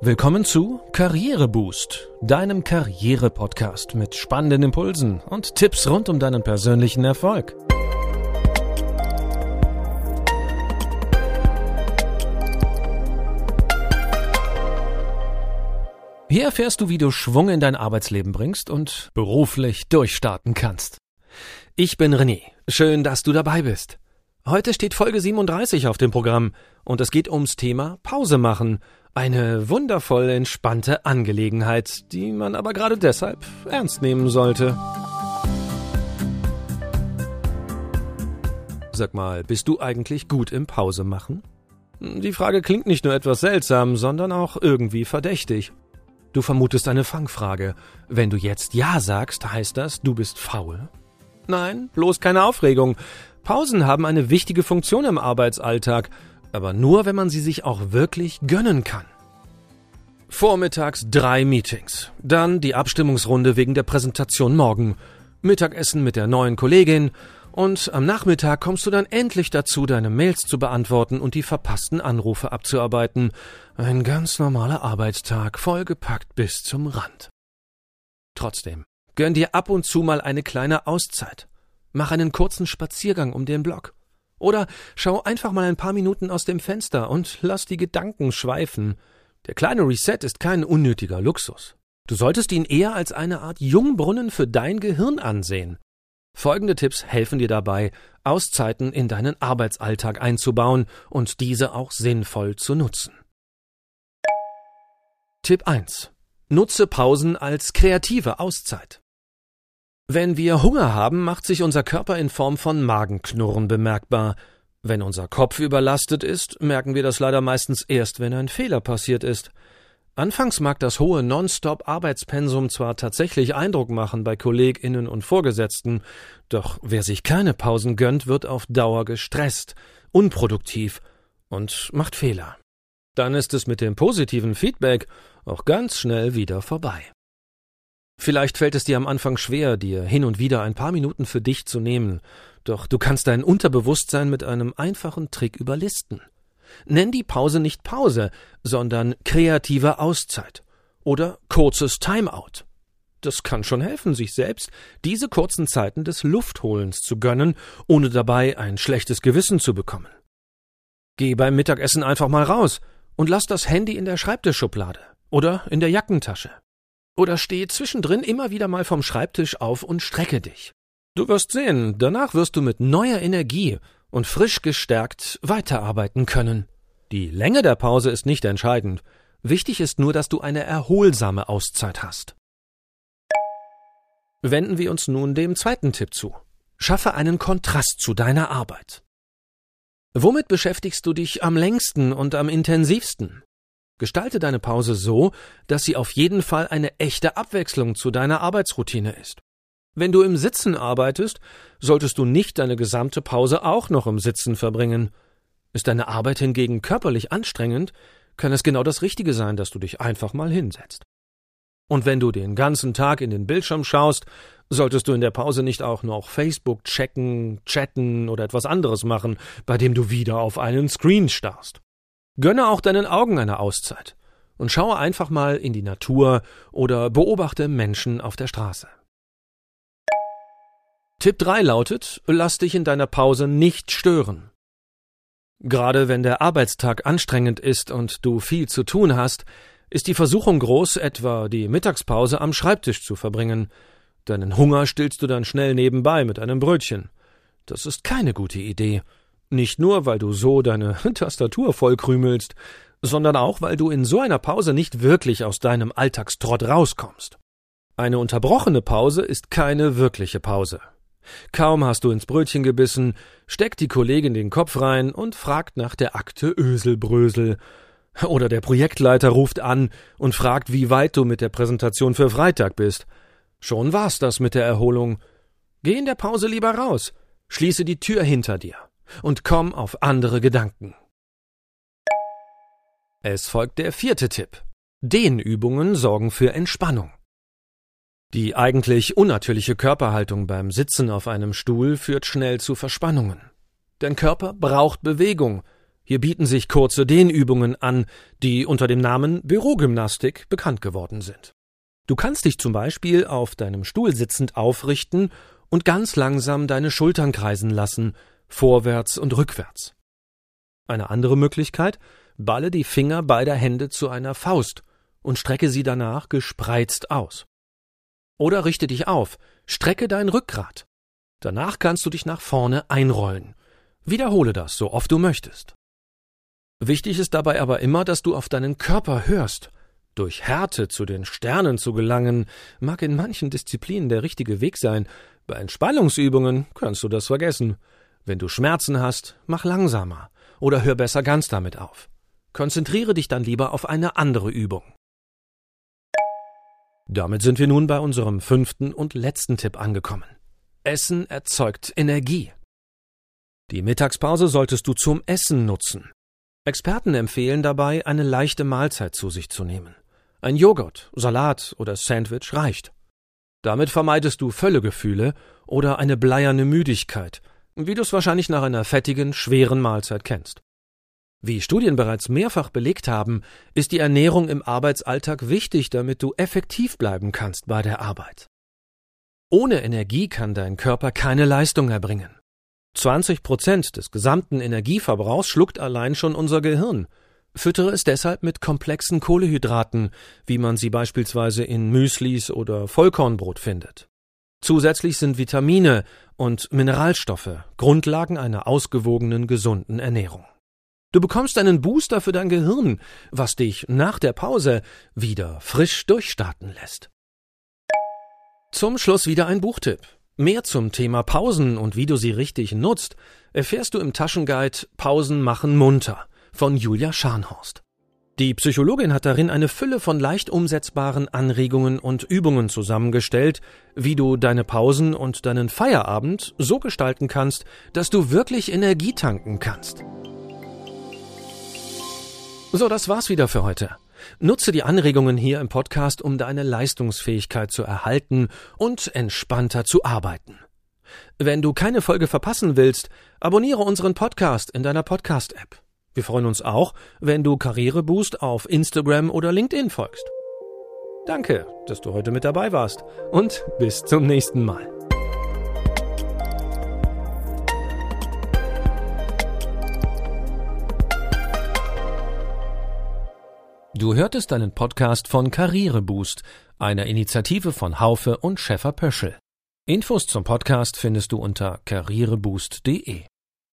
Willkommen zu Karriereboost, deinem Karriere-Podcast mit spannenden Impulsen und Tipps rund um deinen persönlichen Erfolg. Hier erfährst du, wie du Schwung in dein Arbeitsleben bringst und beruflich durchstarten kannst. Ich bin René. Schön, dass du dabei bist. Heute steht Folge 37 auf dem Programm und es geht ums Thema Pause machen. Eine wundervoll entspannte Angelegenheit, die man aber gerade deshalb ernst nehmen sollte. Sag mal, bist du eigentlich gut im Pause machen? Die Frage klingt nicht nur etwas seltsam, sondern auch irgendwie verdächtig. Du vermutest eine Fangfrage. Wenn du jetzt Ja sagst, heißt das, du bist faul? Nein, bloß keine Aufregung. Pausen haben eine wichtige Funktion im Arbeitsalltag, aber nur, wenn man sie sich auch wirklich gönnen kann. Vormittags drei Meetings, dann die Abstimmungsrunde wegen der Präsentation morgen, Mittagessen mit der neuen Kollegin und am Nachmittag kommst du dann endlich dazu, deine Mails zu beantworten und die verpassten Anrufe abzuarbeiten. Ein ganz normaler Arbeitstag, vollgepackt bis zum Rand. Trotzdem, gönn dir ab und zu mal eine kleine Auszeit. Mach einen kurzen Spaziergang um den Block. Oder schau einfach mal ein paar Minuten aus dem Fenster und lass die Gedanken schweifen. Der kleine Reset ist kein unnötiger Luxus. Du solltest ihn eher als eine Art Jungbrunnen für dein Gehirn ansehen. Folgende Tipps helfen dir dabei, Auszeiten in deinen Arbeitsalltag einzubauen und diese auch sinnvoll zu nutzen. Tipp 1. Nutze Pausen als kreative Auszeit. Wenn wir Hunger haben, macht sich unser Körper in Form von Magenknurren bemerkbar. Wenn unser Kopf überlastet ist, merken wir das leider meistens erst, wenn ein Fehler passiert ist. Anfangs mag das hohe Non-Stop-Arbeitspensum zwar tatsächlich Eindruck machen bei KollegInnen und Vorgesetzten, doch wer sich keine Pausen gönnt, wird auf Dauer gestresst, unproduktiv und macht Fehler. Dann ist es mit dem positiven Feedback auch ganz schnell wieder vorbei. Vielleicht fällt es dir am Anfang schwer, dir hin und wieder ein paar Minuten für dich zu nehmen, doch du kannst dein Unterbewusstsein mit einem einfachen Trick überlisten. Nenn die Pause nicht Pause, sondern kreative Auszeit oder kurzes Timeout. Das kann schon helfen, sich selbst diese kurzen Zeiten des Luftholens zu gönnen, ohne dabei ein schlechtes Gewissen zu bekommen. Geh beim Mittagessen einfach mal raus und lass das Handy in der Schreibtischschublade oder in der Jackentasche. Oder steh zwischendrin immer wieder mal vom Schreibtisch auf und strecke dich. Du wirst sehen, danach wirst du mit neuer Energie und frisch gestärkt weiterarbeiten können. Die Länge der Pause ist nicht entscheidend. Wichtig ist nur, dass du eine erholsame Auszeit hast. Wenden wir uns nun dem zweiten Tipp zu. Schaffe einen Kontrast zu deiner Arbeit. Womit beschäftigst du dich am längsten und am intensivsten? Gestalte deine Pause so, dass sie auf jeden Fall eine echte Abwechslung zu deiner Arbeitsroutine ist. Wenn du im Sitzen arbeitest, solltest du nicht deine gesamte Pause auch noch im Sitzen verbringen. Ist deine Arbeit hingegen körperlich anstrengend, kann es genau das Richtige sein, dass du dich einfach mal hinsetzt. Und wenn du den ganzen Tag in den Bildschirm schaust, solltest du in der Pause nicht auch noch Facebook checken, chatten oder etwas anderes machen, bei dem du wieder auf einen Screen starrst. Gönne auch deinen Augen eine Auszeit und schaue einfach mal in die Natur oder beobachte Menschen auf der Straße. Tipp 3 lautet, lass dich in deiner Pause nicht stören. Gerade wenn der Arbeitstag anstrengend ist und du viel zu tun hast, ist die Versuchung groß, etwa die Mittagspause am Schreibtisch zu verbringen. Deinen Hunger stillst du dann schnell nebenbei mit einem Brötchen. Das ist keine gute Idee. Nicht nur, weil du so deine Tastatur vollkrümelst, sondern auch, weil du in so einer Pause nicht wirklich aus deinem Alltagstrott rauskommst. Eine unterbrochene Pause ist keine wirkliche Pause. Kaum hast du ins Brötchen gebissen, steckt die Kollegin den Kopf rein und fragt nach der Akte Öselbrösel. Oder der Projektleiter ruft an und fragt, wie weit du mit der Präsentation für Freitag bist. Schon war's das mit der Erholung. Geh in der Pause lieber raus, schließe die Tür hinter dir und komm auf andere Gedanken. Es folgt der vierte Tipp. Dehnübungen sorgen für Entspannung. Die eigentlich unnatürliche Körperhaltung beim Sitzen auf einem Stuhl führt schnell zu Verspannungen. Dein Körper braucht Bewegung. Hier bieten sich kurze Dehnübungen an, die unter dem Namen Bürogymnastik bekannt geworden sind. Du kannst dich zum Beispiel auf deinem Stuhl sitzend aufrichten und ganz langsam deine Schultern kreisen lassen, vorwärts und rückwärts. Eine andere Möglichkeit, balle die Finger beider Hände zu einer Faust und strecke sie danach gespreizt aus. Oder richte dich auf, strecke dein Rückgrat. Danach kannst du dich nach vorne einrollen. Wiederhole das, so oft du möchtest. Wichtig ist dabei aber immer, dass du auf deinen Körper hörst. Durch Härte zu den Sternen zu gelangen, mag in manchen Disziplinen der richtige Weg sein, bei Entspannungsübungen kannst du das vergessen. Wenn du Schmerzen hast, mach langsamer oder hör besser ganz damit auf. Konzentriere dich dann lieber auf eine andere Übung. Damit sind wir nun bei unserem fünften und letzten Tipp angekommen. Essen erzeugt Energie. Die Mittagspause solltest du zum Essen nutzen. Experten empfehlen dabei, eine leichte Mahlzeit zu sich zu nehmen. Ein Joghurt, Salat oder Sandwich reicht. Damit vermeidest du Völlegefühle oder eine bleierne Müdigkeit, wie du es wahrscheinlich nach einer fettigen, schweren Mahlzeit kennst. Wie Studien bereits mehrfach belegt haben, ist die Ernährung im Arbeitsalltag wichtig, damit du effektiv bleiben kannst bei der Arbeit. Ohne Energie kann dein Körper keine Leistung erbringen. 20 Prozent des gesamten Energieverbrauchs schluckt allein schon unser Gehirn. Füttere es deshalb mit komplexen Kohlehydraten, wie man sie beispielsweise in Müslis oder Vollkornbrot findet. Zusätzlich sind Vitamine und Mineralstoffe Grundlagen einer ausgewogenen, gesunden Ernährung. Du bekommst einen Booster für dein Gehirn, was dich nach der Pause wieder frisch durchstarten lässt. Zum Schluss wieder ein Buchtipp. Mehr zum Thema Pausen und wie du sie richtig nutzt, erfährst du im Taschenguide Pausen machen munter von Julia Scharnhorst. Die Psychologin hat darin eine Fülle von leicht umsetzbaren Anregungen und Übungen zusammengestellt, wie du deine Pausen und deinen Feierabend so gestalten kannst, dass du wirklich Energie tanken kannst. So, das war's wieder für heute. Nutze die Anregungen hier im Podcast, um deine Leistungsfähigkeit zu erhalten und entspannter zu arbeiten. Wenn du keine Folge verpassen willst, abonniere unseren Podcast in deiner Podcast-App. Wir freuen uns auch, wenn du Karriereboost auf Instagram oder LinkedIn folgst. Danke, dass du heute mit dabei warst und bis zum nächsten Mal. Du hörtest einen Podcast von Karriereboost, einer Initiative von Haufe und Schäfer Pöschel. Infos zum Podcast findest du unter karriereboost.de.